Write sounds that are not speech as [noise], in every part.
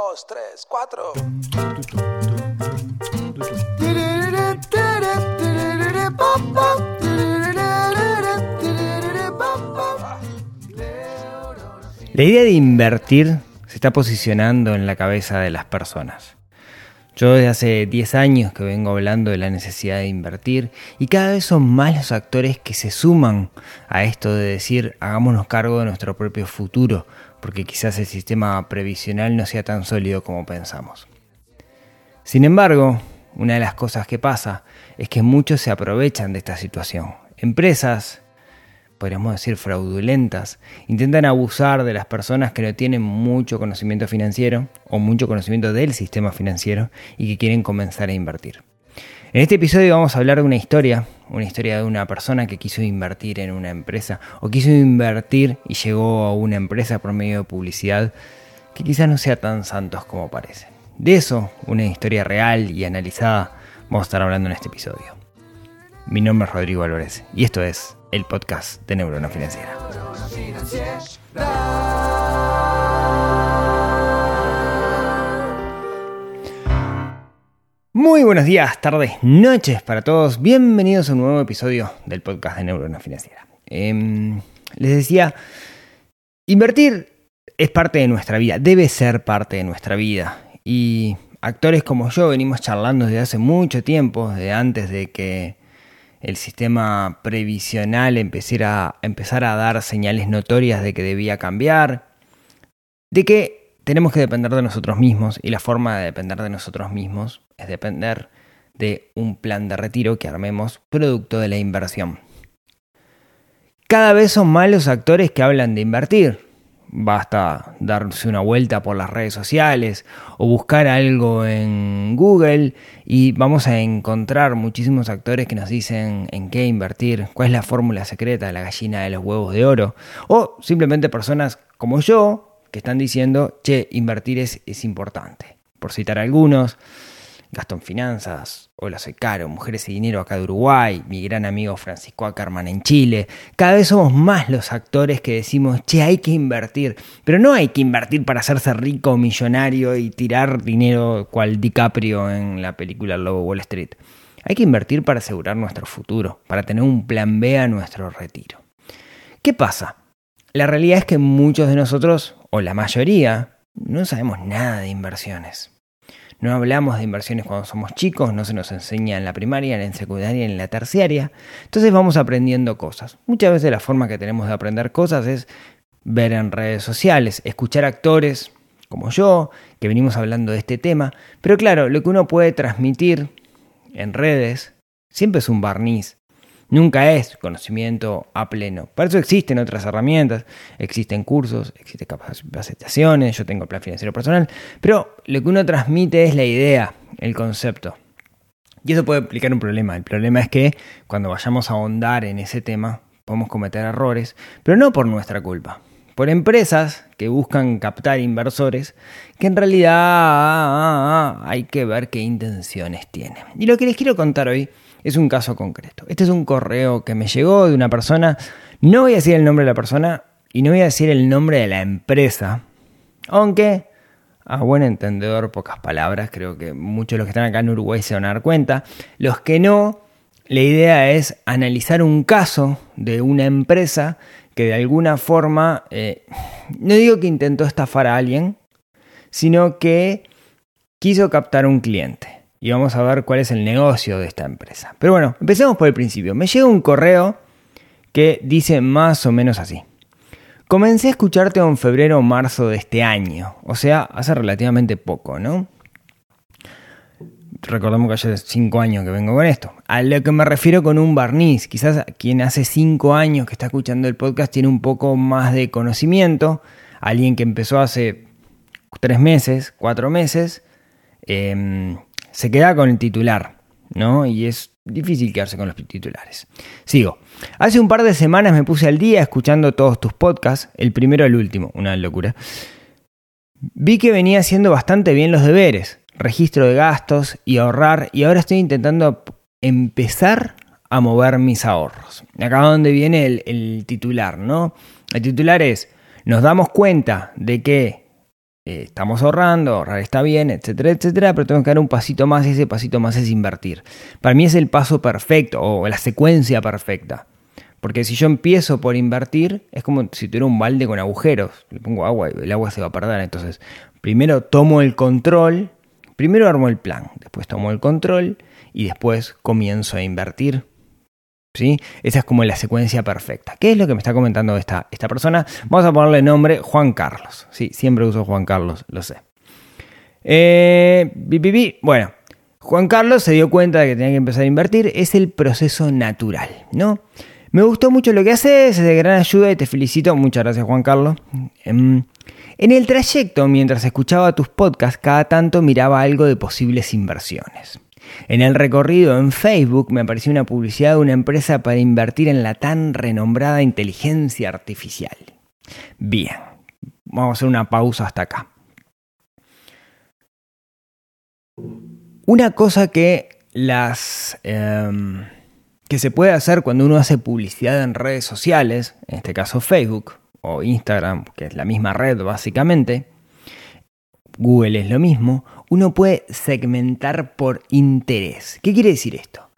dos, tres, cuatro. La idea de invertir se está posicionando en la cabeza de las personas. Yo desde hace 10 años que vengo hablando de la necesidad de invertir y cada vez son más los actores que se suman a esto de decir hagámonos cargo de nuestro propio futuro, porque quizás el sistema previsional no sea tan sólido como pensamos. Sin embargo, una de las cosas que pasa es que muchos se aprovechan de esta situación. Empresas, podríamos decir fraudulentas, intentan abusar de las personas que no tienen mucho conocimiento financiero o mucho conocimiento del sistema financiero y que quieren comenzar a invertir. En este episodio vamos a hablar de una historia, una historia de una persona que quiso invertir en una empresa o quiso invertir y llegó a una empresa por medio de publicidad que quizás no sea tan santos como parece. De eso, una historia real y analizada, vamos a estar hablando en este episodio. Mi nombre es Rodrigo Álvarez y esto es el podcast de Neurona Financiera. Muy buenos días, tardes, noches para todos. Bienvenidos a un nuevo episodio del podcast de Neurona Financiera. Em, les decía, invertir es parte de nuestra vida, debe ser parte de nuestra vida. Y actores como yo venimos charlando desde hace mucho tiempo, desde antes de que el sistema previsional empezara, empezara a dar señales notorias de que debía cambiar, de que tenemos que depender de nosotros mismos y la forma de depender de nosotros mismos es depender de un plan de retiro que armemos producto de la inversión. Cada vez son más los actores que hablan de invertir. Basta darse una vuelta por las redes sociales o buscar algo en Google y vamos a encontrar muchísimos actores que nos dicen en qué invertir, cuál es la fórmula secreta de la gallina de los huevos de oro o simplemente personas como yo que están diciendo, che, invertir es, es importante. Por citar algunos, Gastón Finanzas, Hola Soy Caro, Mujeres y Dinero acá de Uruguay, mi gran amigo Francisco Ackerman en Chile. Cada vez somos más los actores que decimos, che, hay que invertir. Pero no hay que invertir para hacerse rico, millonario y tirar dinero cual DiCaprio en la película Lobo Wall Street. Hay que invertir para asegurar nuestro futuro, para tener un plan B a nuestro retiro. ¿Qué pasa? La realidad es que muchos de nosotros, o la mayoría, no sabemos nada de inversiones. No hablamos de inversiones cuando somos chicos, no se nos enseña en la primaria, en la secundaria, en la terciaria. Entonces vamos aprendiendo cosas. Muchas veces la forma que tenemos de aprender cosas es ver en redes sociales, escuchar actores como yo, que venimos hablando de este tema. Pero claro, lo que uno puede transmitir en redes siempre es un barniz Nunca es conocimiento a pleno. Para eso existen otras herramientas, existen cursos, existen capacitaciones, yo tengo plan financiero personal, pero lo que uno transmite es la idea, el concepto. Y eso puede explicar un problema. El problema es que cuando vayamos a ahondar en ese tema, podemos cometer errores, pero no por nuestra culpa. Por empresas que buscan captar inversores que en realidad hay que ver qué intenciones tienen. Y lo que les quiero contar hoy es un caso concreto. Este es un correo que me llegó de una persona, no voy a decir el nombre de la persona y no voy a decir el nombre de la empresa, aunque a buen entendedor, pocas palabras, creo que muchos de los que están acá en Uruguay se van a dar cuenta. Los que no, la idea es analizar un caso de una empresa que de alguna forma, eh, no digo que intentó estafar a alguien, sino que quiso captar un cliente y vamos a ver cuál es el negocio de esta empresa. Pero bueno, empecemos por el principio. Me llega un correo que dice más o menos así. Comencé a escucharte en febrero o marzo de este año, o sea, hace relativamente poco, ¿no? Recordemos que hace cinco años que vengo con esto. A lo que me refiero con un barniz. Quizás quien hace cinco años que está escuchando el podcast tiene un poco más de conocimiento. Alguien que empezó hace tres meses, cuatro meses. Eh, se queda con el titular, ¿no? Y es difícil quedarse con los titulares. Sigo. Hace un par de semanas me puse al día escuchando todos tus podcasts, el primero al último, una locura. Vi que venía haciendo bastante bien los deberes, registro de gastos y ahorrar, y ahora estoy intentando empezar a mover mis ahorros. Acá donde viene el, el titular, ¿no? El titular es, nos damos cuenta de que eh, estamos ahorrando, ahorrar está bien, etcétera, etcétera, pero tengo que dar un pasito más y ese pasito más es invertir. Para mí es el paso perfecto o la secuencia perfecta. Porque si yo empiezo por invertir, es como si tuviera un balde con agujeros. Le pongo agua y el agua se va a perder. Entonces, primero tomo el control, primero armo el plan, después tomo el control y después comienzo a invertir. ¿Sí? Esa es como la secuencia perfecta. ¿Qué es lo que me está comentando esta, esta persona? Vamos a ponerle nombre Juan Carlos. Sí, siempre uso Juan Carlos, lo sé. Eh, bueno, Juan Carlos se dio cuenta de que tenía que empezar a invertir. Es el proceso natural, ¿no? Me gustó mucho lo que haces, es de gran ayuda y te felicito. Muchas gracias, Juan Carlos. Em, en el trayecto, mientras escuchaba tus podcasts, cada tanto miraba algo de posibles inversiones. En el recorrido en Facebook me apareció una publicidad de una empresa para invertir en la tan renombrada inteligencia artificial. Bien, vamos a hacer una pausa hasta acá. Una cosa que las... Em, que se puede hacer cuando uno hace publicidad en redes sociales, en este caso Facebook o Instagram, que es la misma red básicamente, Google es lo mismo, uno puede segmentar por interés. ¿Qué quiere decir esto?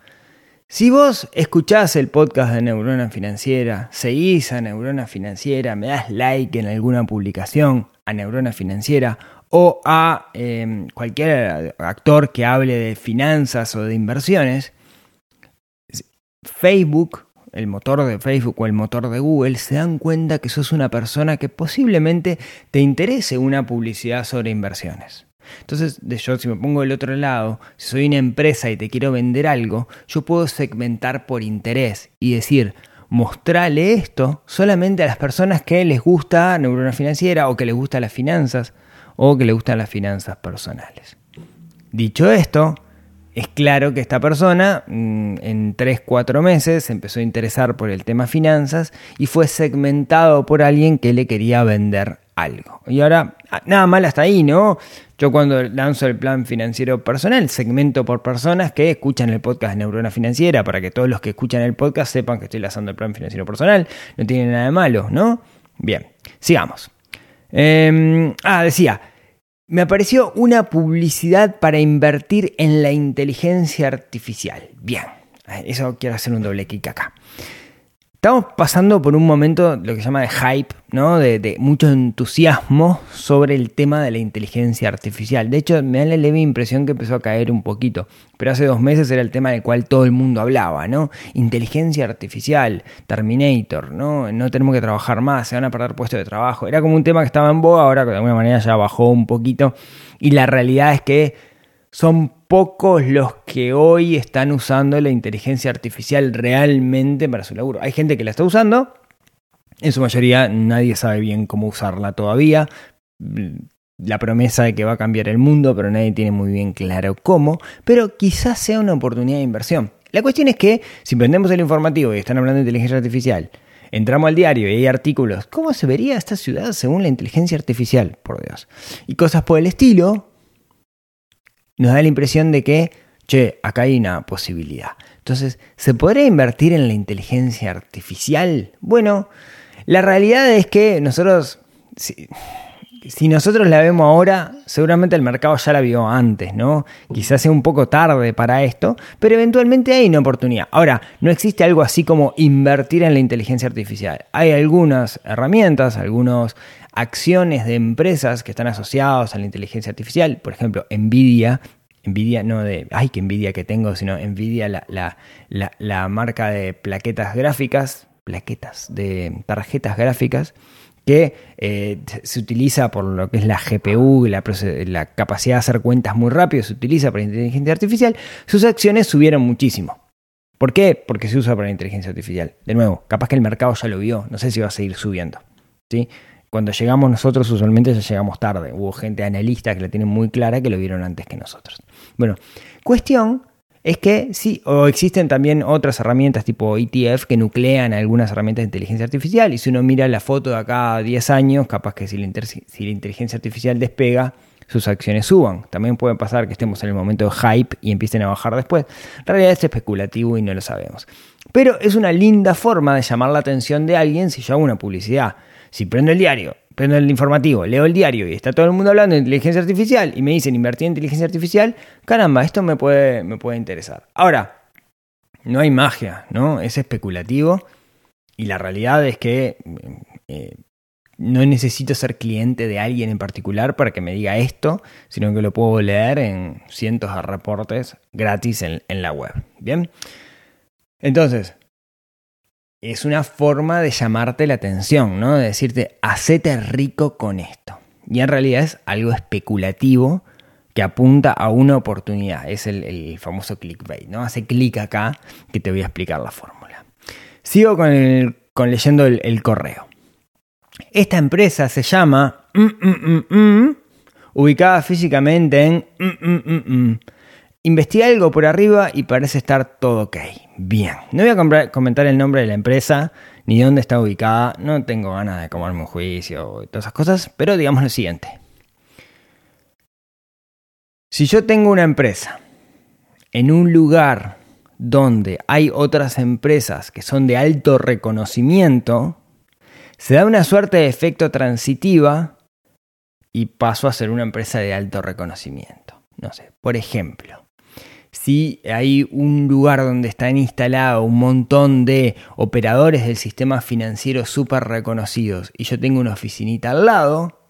Si vos escuchás el podcast de Neurona Financiera, seguís a Neurona Financiera, me das like en alguna publicación a Neurona Financiera o a em, cualquier actor que hable de finanzas o de inversiones, Facebook, el motor de Facebook o el motor de Google, se dan cuenta que sos una persona que posiblemente te interese una publicidad sobre inversiones. Entonces, yo si me pongo del otro lado, si soy una empresa y te quiero vender algo, yo puedo segmentar por interés y decir, mostrale esto solamente a las personas que les gusta neurona financiera o que les gustan las finanzas o que les gustan las finanzas personales. Dicho esto, es claro que esta persona mm, en 3-4 meses se empezó a interesar por el tema finanzas y fue segmentado por alguien que le quería vender algo. Y ahora, ah, nada mal hasta ahí, ¿no? Yo cuando lanzo el plan financiero personal, segmento por personas que escuchan el podcast Neurona Financiera, para que todos los que escuchan el podcast sepan que estoy lanzando el plan financiero personal. No tiene nada de malo, ¿no? Bien, sigamos. Em, ah, decía, me apareció una publicidad para invertir en la inteligencia artificial. Bien, eso quiero hacer un doble clic acá. Estamos pasando por un momento, lo que se llama de hype, ¿no? De, mucho entusiasmo sobre el tema de la inteligencia artificial. De hecho, me da la leve impresión que empezó a caer un poquito. Pero hace dos meses era el tema del cual todo el mundo hablaba, ¿no? Inteligencia artificial, Terminator, ¿no? No tenemos que trabajar más, se van a perder puestos de trabajo. Era como un tema que estaba en boga, ahora de alguna manera ya bajó un poquito. Y la realidad es que son pocos los que hoy están usando la inteligencia artificial realmente para su laburo. Hay gente que la está usando, en su mayoría nadie sabe bien cómo usarla todavía. La promesa de que va a cambiar el mundo, pero nadie tiene muy bien claro cómo. Pero quizás sea una oportunidad de inversión. La cuestión es que si prendemos el informativo y están hablando de inteligencia artificial, entramos al diario y hay artículos, ¿cómo se vería esta ciudad según la inteligencia artificial? Por Dios. Y cosas por el estilo, nos da la impresión de que, che, acá hay una posibilidad. Entonces, ¿se podría invertir en la inteligencia artificial? Bueno, la realidad es que nosotros, si, nosotros la vemos ahora, seguramente el mercado ya la vio antes, ¿no? Quizás sea un poco tarde para esto, pero eventualmente hay una oportunidad. Ahora, no existe algo así como invertir en la inteligencia artificial. Hay algunas herramientas, algunos acciones de empresas que están asociados a la inteligencia artificial, por ejemplo, Nvidia, Nvidia no de, ay, qué envidia que tengo, sino Nvidia, la, la, marca de plaquetas gráficas, plaquetas de tarjetas gráficas, que eh, se utiliza por lo que es la GPU, la, la, capacidad de hacer cuentas muy rápido, se utiliza para inteligencia artificial, sus acciones subieron muchísimo. ¿Por qué? Porque se usa para inteligencia artificial. De nuevo, capaz que el mercado ya lo vio, no sé si va a seguir subiendo. ¿sí? Cuando llegamos nosotros usualmente ya llegamos tarde. Hubo gente analista que la tiene muy clara que lo vieron antes que nosotros. Bueno, cuestión es que sí, o existen también otras herramientas tipo ETF que nuclean algunas herramientas de inteligencia artificial y si uno mira la foto de acá a 10 años, capaz que si la, si la inteligencia artificial despega, sus acciones suban. También puede pasar que estemos en el momento de hype y empiecen a bajar después. En realidad es especulativo y no lo sabemos. Pero es una linda forma de llamar la atención de alguien si yo hago una publicidad. Si prendo el diario, prendo el informativo, leo el diario y está todo el mundo hablando de inteligencia artificial y me dicen invertir en inteligencia artificial, caramba, esto me puede, me puede interesar. Ahora, no hay magia, ¿no? Es especulativo y la realidad es que eh, no necesito ser cliente de alguien en particular para que me diga esto, sino que lo puedo leer en cientos de reportes gratis en, en la web. Bien, entonces, es una forma de llamarte la atención, ¿no? De decirte, hacete rico con esto. Y en realidad es algo especulativo que apunta a una oportunidad. Es el, famoso clickbait, ¿no? Hace clic acá que te voy a explicar la fórmula. Sigo con, leyendo el, correo. Esta empresa se llama mm, mm, mm, ubicada físicamente en Investigué algo por arriba y parece estar todo ok. Bien. No voy a comentar el nombre de la empresa ni dónde está ubicada. No tengo ganas de comerme un juicio y todas esas cosas. Pero digamos lo siguiente. Si yo tengo una empresa en un lugar donde hay otras empresas que son de alto reconocimiento, se da una suerte de efecto transitiva y paso a ser una empresa de alto reconocimiento. No sé, por ejemplo, si hay un lugar donde están instalados un montón de operadores del sistema financiero súper reconocidos y yo tengo una oficinita al lado,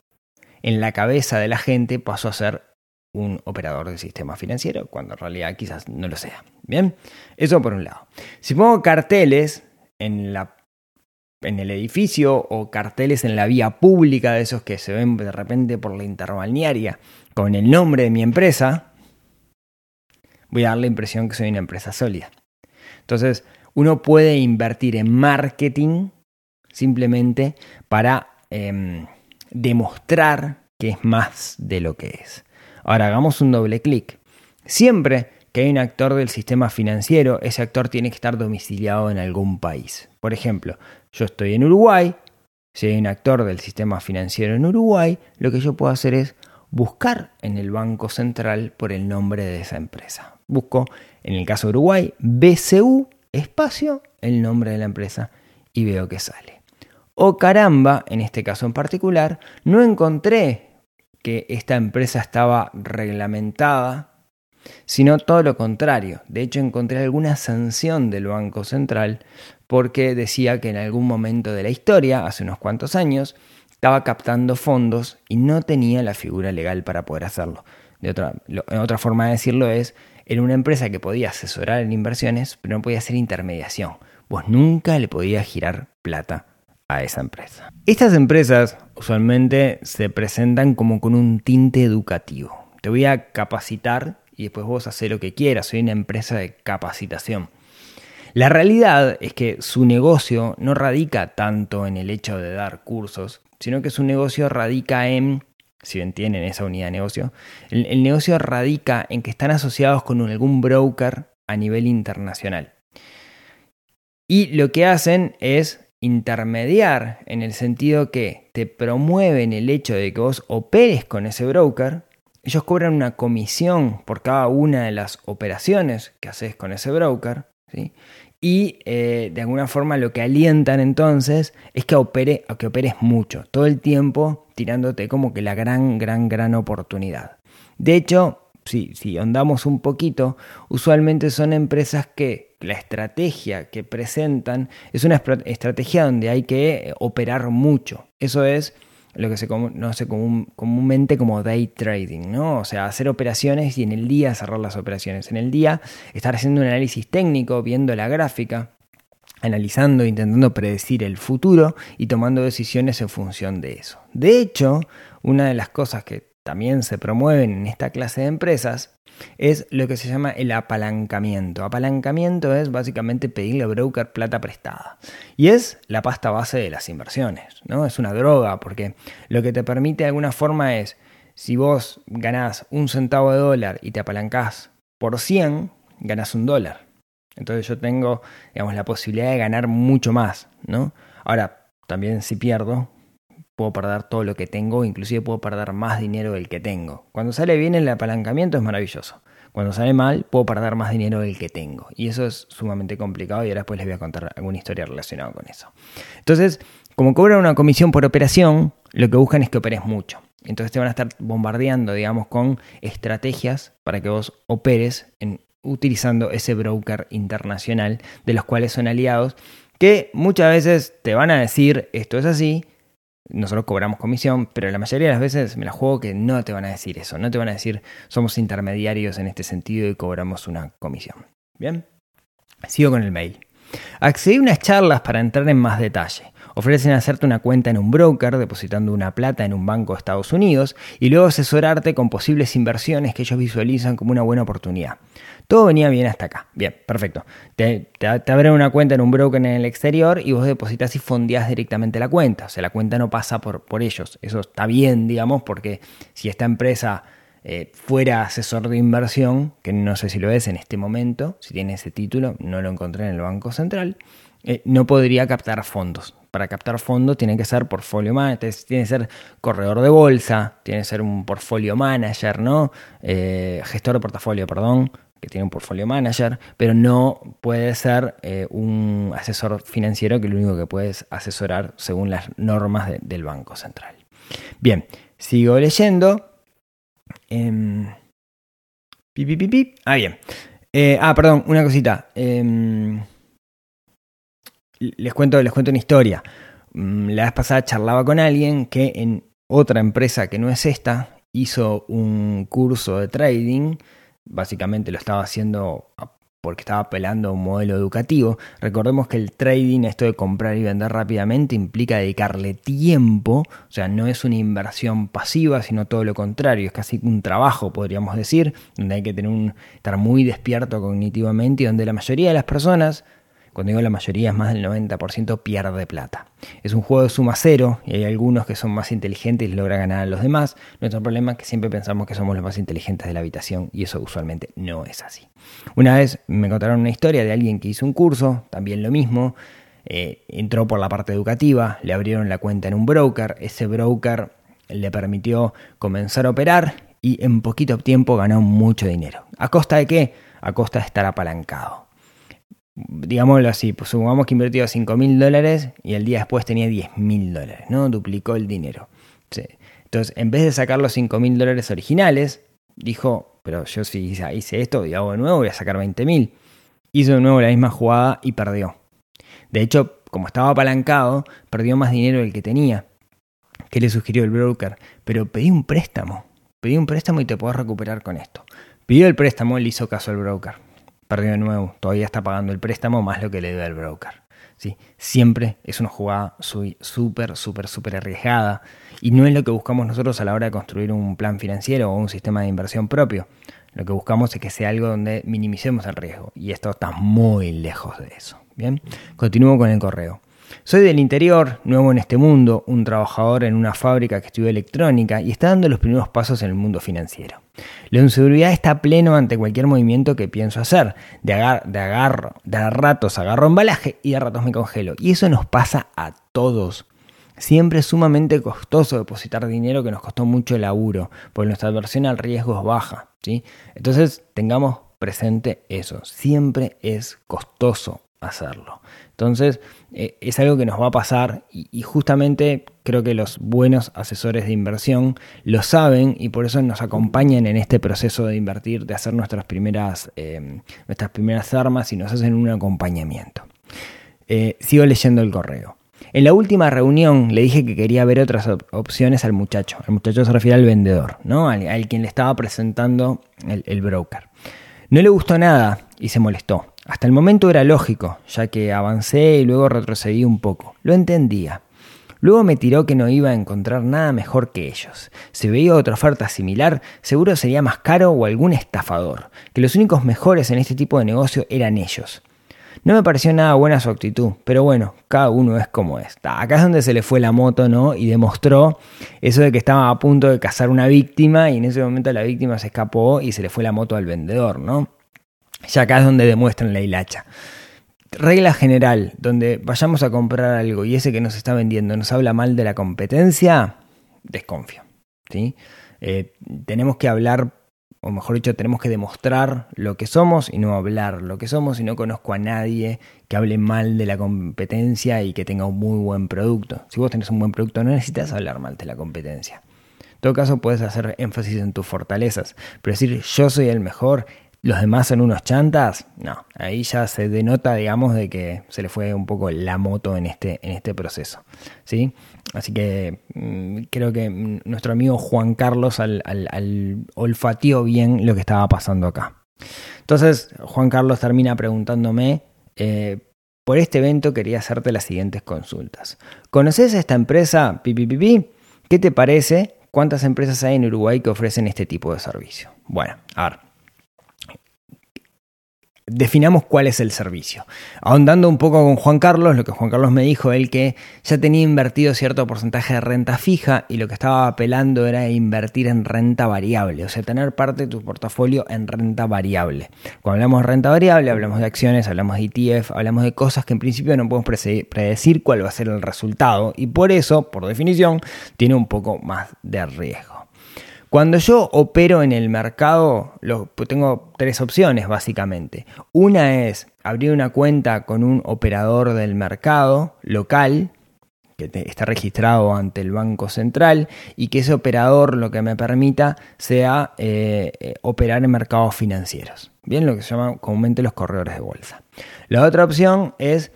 en la cabeza de la gente paso a ser un operador del sistema financiero, cuando en realidad quizás no lo sea. Bien, eso por un lado. Si pongo carteles en, la, en el edificio o carteles en la vía pública de esos que se ven de repente por la interbalnearia con el nombre de mi empresa, voy a dar la impresión que soy una empresa sólida. Entonces, uno puede invertir en marketing simplemente para em, demostrar que es más de lo que es. Ahora hagamos un doble clic. Siempre que hay un actor del sistema financiero, ese actor tiene que estar domiciliado en algún país. Por ejemplo, yo estoy en Uruguay, si hay un actor del sistema financiero en Uruguay, lo que yo puedo hacer es buscar en el Banco Central por el nombre de esa empresa. Busco, en el caso de Uruguay, BCU, espacio, el nombre de la empresa y veo que sale. O caramba, en este caso en particular, no encontré que esta empresa estaba reglamentada, sino todo lo contrario. De hecho, encontré alguna sanción del Banco Central porque decía que en algún momento de la historia, hace unos cuantos años, estaba captando fondos y no tenía la figura legal para poder hacerlo. De otra, otra forma de decirlo es, era una empresa que podía asesorar en inversiones, pero no podía hacer intermediación. Vos nunca le podías girar plata a esa empresa. Estas empresas usualmente se presentan como con un tinte educativo. Te voy a capacitar y después vos haces lo que quieras. Soy una empresa de capacitación. La realidad es que su negocio no radica tanto en el hecho de dar cursos, sino que su negocio radica en si bien tienen esa unidad de negocio, el, negocio radica en que están asociados con algún broker a nivel internacional. Y lo que hacen es intermediar en el sentido que te promueven el hecho de que vos operes con ese broker. Ellos cobran una comisión por cada una de las operaciones que haces con ese broker. ¿sí? Y eh, de alguna forma lo que alientan entonces es que, opere, que operes mucho, todo el tiempo tirándote como que la gran, gran, gran oportunidad. De hecho, si, si andamos un poquito, usualmente son empresas que la estrategia que presentan es una estrategia donde hay que operar mucho. Eso es lo que se conoce comúnmente como day trading, ¿no? O sea, hacer operaciones y en el día cerrar las operaciones. En el día estar haciendo un análisis técnico, viendo la gráfica, analizando, intentando predecir el futuro y tomando decisiones en función de eso. De hecho, una de las cosas que también se promueven en esta clase de empresas es lo que se llama el apalancamiento. Apalancamiento es básicamente pedirle a broker plata prestada. Y es la pasta base de las inversiones, ¿no? Es una droga porque lo que te permite de alguna forma es, si vos ganás un centavo de dólar y te apalancás por 100, ganás un dólar. Entonces yo tengo, digamos, la posibilidad de ganar mucho más, ¿no? Ahora, también si pierdo, puedo perder todo lo que tengo, inclusive puedo perder más dinero del que tengo. Cuando sale bien el apalancamiento es maravilloso. Cuando sale mal, puedo perder más dinero del que tengo. Y eso es sumamente complicado y ahora después les voy a contar alguna historia relacionada con eso. Entonces, como cobran una comisión por operación, lo que buscan es que operes mucho. Entonces te van a estar bombardeando, digamos, con estrategias para que vos operes en, utilizando ese broker internacional de los cuales son aliados, que muchas veces te van a decir esto es así, nosotros cobramos comisión, pero la mayoría de las veces me la juego que no te van a decir eso, no te van a decir somos intermediarios en este sentido y cobramos una comisión. Bien, sigo con el mail. Accedí a unas charlas para entrar en más detalle. Ofrecen hacerte una cuenta en un broker, depositando una plata en un banco de Estados Unidos, y luego asesorarte con posibles inversiones que ellos visualizan como una buena oportunidad. Todo venía bien hasta acá. Bien, perfecto. Te, abren una cuenta en un broker en el exterior y vos depositas y fondeás directamente la cuenta. O sea, la cuenta no pasa por, por ellos. Eso está bien, digamos, porque si esta empresa eh, fuera asesor de inversión, que no sé si lo es en este momento, si tiene ese título, no lo encontré en el Banco Central, eh, no podría captar fondos. Para captar fondos tiene que ser portfolio manager, tiene que ser corredor de bolsa, tiene que ser un portfolio manager, ¿no? Eh, gestor de portafolio, perdón, que tiene un portfolio manager, pero no puede ser un asesor financiero que lo único que puedes asesorar según las normas del Banco Central. Bien, sigo leyendo. Em, ah, bien. Eh, ah, perdón, una cosita. Les, cuento, les cuento una historia. Mm, la vez pasada charlaba con alguien que en otra empresa que no es esta hizo un curso de trading. Básicamente lo estaba haciendo porque estaba apelando a un modelo educativo. Recordemos que el trading, esto de comprar y vender rápidamente, implica dedicarle tiempo, o sea, no es una inversión pasiva, sino todo lo contrario, es casi un trabajo, podríamos decir, donde hay que tener un, estar muy despierto cognitivamente y donde la mayoría de las personas cuando digo la mayoría es más del 90% pierde plata. Es un juego de suma cero y hay algunos que son más inteligentes y logran ganar a los demás. Nuestro problema es que siempre pensamos que somos los más inteligentes de la habitación y eso usualmente no es así. Una vez me contaron una historia de alguien que hizo un curso, también lo mismo. Eh, entró por la parte educativa, le abrieron la cuenta en un broker, ese broker le permitió comenzar a operar y en poquito tiempo ganó mucho dinero. ¿A costa de qué? A costa de estar apalancado digámoslo así, pues supongamos que invirtió 5 mil dólares y el día después tenía 10 mil dólares, ¿no? Duplicó el dinero. Entonces, en vez de sacar los 5 mil dólares originales, dijo, pero yo si hice esto y hago de nuevo voy a sacar 20 mil. Hizo de nuevo la misma jugada y perdió. De hecho, como estaba apalancado, perdió más dinero del que tenía. ¿Qué le sugirió el broker? Pero pedí un préstamo. Pedí un préstamo y te puedo recuperar con esto. Pidió el préstamo, le hizo caso al broker perdió de nuevo, todavía está pagando el préstamo más lo que le debe al broker. ¿sí? Siempre es una jugada súper, súper, súper arriesgada y no es lo que buscamos nosotros a la hora de construir un plan financiero o un sistema de inversión propio. Lo que buscamos es que sea algo donde minimicemos el riesgo y esto está muy lejos de eso. Bien, continúo con el correo. Soy del interior, nuevo en este mundo, un trabajador en una fábrica que estudió electrónica y está dando los primeros pasos en el mundo financiero. La inseguridad está pleno ante cualquier movimiento que pienso hacer. De, de, agarro, de ratos agarro embalaje y de ratos me congelo. Y eso nos pasa a todos. Siempre es sumamente costoso depositar dinero que nos costó mucho laburo, porque nuestra adversión al riesgo es baja. ¿sí? Entonces tengamos presente eso. Siempre es costoso hacerlo. Entonces, eh, es algo que nos va a pasar y, justamente creo que los buenos asesores de inversión lo saben y por eso nos acompañan en este proceso de invertir, de hacer nuestras primeras, em, nuestras primeras armas y nos hacen un acompañamiento. Eh, sigo leyendo el correo. En la última reunión le dije que quería ver otras opciones al muchacho. El muchacho se refiere al vendedor, ¿no? Al, quien le estaba presentando el broker. No le gustó nada y se molestó. Hasta el momento era lógico, ya que avancé y luego retrocedí un poco. Lo entendía. Luego me tiró que no iba a encontrar nada mejor que ellos. Si veía otra oferta similar, seguro sería más caro o algún estafador, que los únicos mejores en este tipo de negocio eran ellos. No me pareció nada buena su actitud, pero bueno, cada uno es como es. Acá es donde se le fue la moto, ¿no? Y demostró eso de que estaba a punto de cazar una víctima y en ese momento la víctima se escapó y se le fue la moto al vendedor, ¿no? Ya acá es donde demuestran la hilacha. Regla general, donde vayamos a comprar algo y ese que nos está vendiendo nos habla mal de la competencia, desconfío. ¿sí? Eh, tenemos que hablar o mejor dicho, tenemos que demostrar lo que somos y no hablar lo que somos, y no conozco a nadie que hable mal de la competencia y que tenga un muy buen producto. Si vos tenés un buen producto, no necesitas hablar mal de la competencia. En todo caso, puedes hacer énfasis en tus fortalezas, pero decir yo soy el mejor los demás son unos chantas, no, ahí ya se denota, digamos, de que se le fue un poco la moto en este, en este proceso, ¿sí? Así que mm, creo que nuestro amigo Juan Carlos al, olfateó bien lo que estaba pasando acá. Entonces, Juan Carlos termina preguntándome, eh, por este evento quería hacerte las siguientes consultas. ¿Conoces esta empresa? Pipi, ¿Qué te parece? ¿Cuántas empresas hay en Uruguay que ofrecen este tipo de servicio? Bueno, a ver definamos cuál es el servicio. Ahondando un poco con Juan Carlos, lo que Juan Carlos me dijo, él que ya tenía invertido cierto porcentaje de renta fija y lo que estaba apelando era invertir en renta variable, o sea, tener parte de tu portafolio en renta variable. Cuando hablamos de renta variable, hablamos de acciones, hablamos de ETF, hablamos de cosas que en principio no podemos predecir cuál va a ser el resultado y por eso, por definición, tiene un poco más de riesgo. Cuando yo opero en el mercado, pues tengo tres opciones básicamente. Una es abrir una cuenta con un operador del mercado local, que está registrado ante el Banco Central, y que ese operador lo que me permita sea eh, eh, operar en mercados financieros. Bien, lo que se llama comúnmente los corredores de bolsa. La otra opción es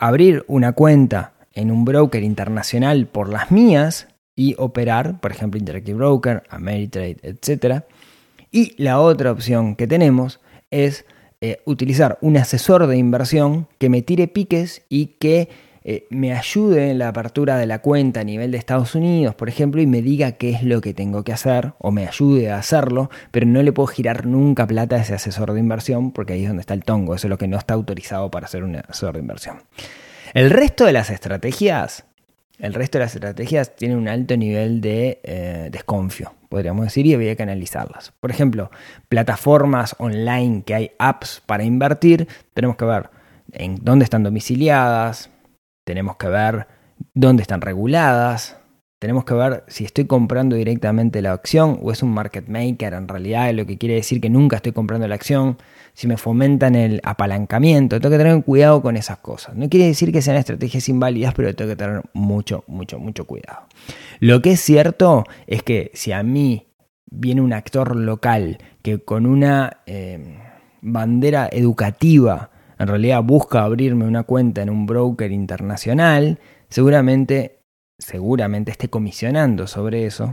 abrir una cuenta en un broker internacional por las mías, y operar, por ejemplo, Interactive Broker, Ameritrade, etc. Y la otra opción que tenemos es eh, utilizar un asesor de inversión que me tire piques y que eh, me ayude en la apertura de la cuenta a nivel de Estados Unidos, por ejemplo, y me diga qué es lo que tengo que hacer o me ayude a hacerlo, pero no le puedo girar nunca plata a ese asesor de inversión porque ahí es donde está el tongo, eso es lo que no está autorizado para ser un asesor de inversión. El resto de las estrategias el resto de las estrategias tienen un alto nivel de eh, desconfio, podríamos decir, y había que analizarlas. Por ejemplo, plataformas online que hay apps para invertir, tenemos que ver en dónde están domiciliadas, tenemos que ver dónde están reguladas, tenemos que ver si estoy comprando directamente la acción o es un market maker en realidad, lo que quiere decir que nunca estoy comprando la acción, si me fomentan el apalancamiento, tengo que tener cuidado con esas cosas. No quiere decir que sean estrategias inválidas, pero tengo que tener mucho, mucho, mucho cuidado. Lo que es cierto es que si a mí viene un actor local que con una eh, bandera educativa en realidad busca abrirme una cuenta en un broker internacional, seguramente seguramente esté comisionando sobre eso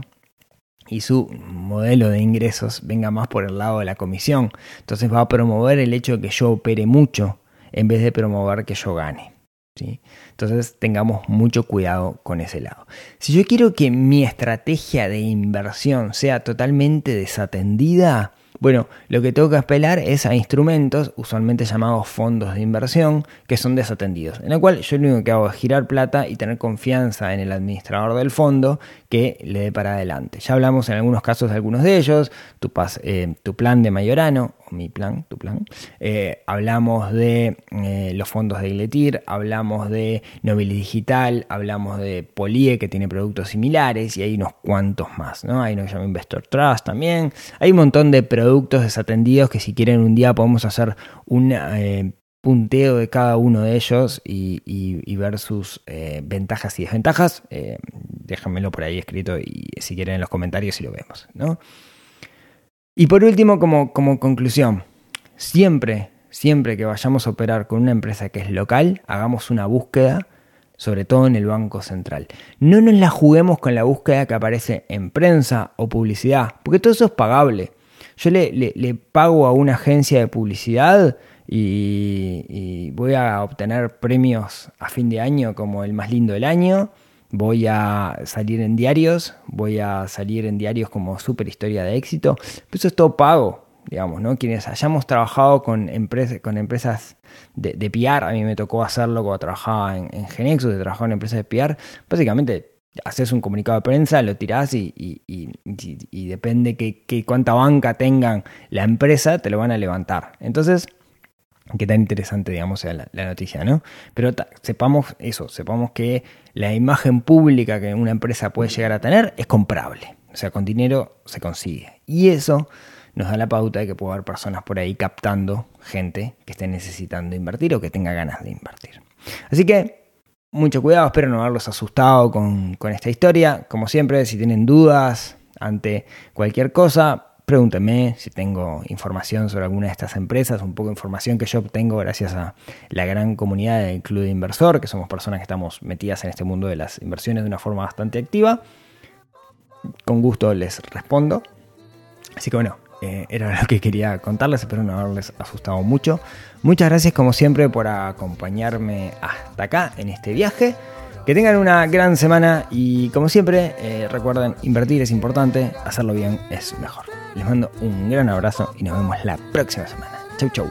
y su modelo de ingresos venga más por el lado de la comisión. Entonces va a promover el hecho de que yo opere mucho en vez de promover que yo gane. ¿sí? Entonces tengamos mucho cuidado con ese lado. Si yo quiero que mi estrategia de inversión sea totalmente desatendida, bueno, lo que tengo que apelar es a instrumentos, usualmente llamados fondos de inversión, que son desatendidos, en el cual yo lo único que hago es girar plata y tener confianza en el administrador del fondo que le dé para adelante. Ya hablamos en algunos casos de algunos de ellos, tu, eh, tu plan de Mayorano, mi plan, tu plan, eh, hablamos de eh, los fondos de Iletir, hablamos de Nobilis Digital, hablamos de Polie que tiene productos similares y hay unos cuantos más, ¿no? Hay uno que se llama Investor Trust también, hay un montón de productos desatendidos que si quieren un día podemos hacer un eh, punteo de cada uno de ellos y, ver sus ventajas y desventajas. Déjenmelo por ahí escrito y si quieren en los comentarios y lo vemos. ¿no? Y por último, como, como conclusión, siempre, siempre que vayamos a operar con una empresa que es local, hagamos una búsqueda sobre todo en el Banco Central. No nos la juguemos con la búsqueda que aparece en prensa o publicidad, porque todo eso es pagable. Yo le, pago a una agencia de publicidad y, voy a obtener premios a fin de año como el más lindo del año. Voy a salir en diarios, voy a salir en diarios como super historia de éxito. eso es todo pago, digamos, ¿no? Quienes hayamos trabajado con, empresas con empresas de, de PR, a mí me tocó hacerlo cuando trabajaba en, en Genexus, de trabajar en empresas de PR, básicamente haces un comunicado de prensa, lo tirás y, depende que, cuánta banca tengan la empresa, te lo van a levantar. Entonces, qué tan interesante, digamos, sea la, noticia, ¿no? Pero sepamos eso, sepamos que la imagen pública que una empresa puede llegar a tener es comprable. O sea, con dinero se consigue. Y eso nos da la pauta de que puede haber personas por ahí captando gente que esté necesitando invertir o que tenga ganas de invertir. Así que mucho cuidado, espero no haberlos asustado con, con esta historia. Como siempre, si tienen dudas ante cualquier cosa, pregúntenme si tengo información sobre alguna de estas empresas, un poco de información que yo obtengo gracias a la gran comunidad del Club de Inversor, que somos personas que estamos metidas en este mundo de las inversiones de una forma bastante activa. Con gusto les respondo. Así que bueno, eh, era [laughs] lo que quería contarles, espero no haberles asustado mucho. Muchas gracias como siempre por acompañarme hasta acá en este viaje. Que tengan una gran semana y como siempre eh, recuerden, invertir es importante, hacerlo bien es mejor. Les mando un gran abrazo y nos vemos la próxima semana. Chau, chau.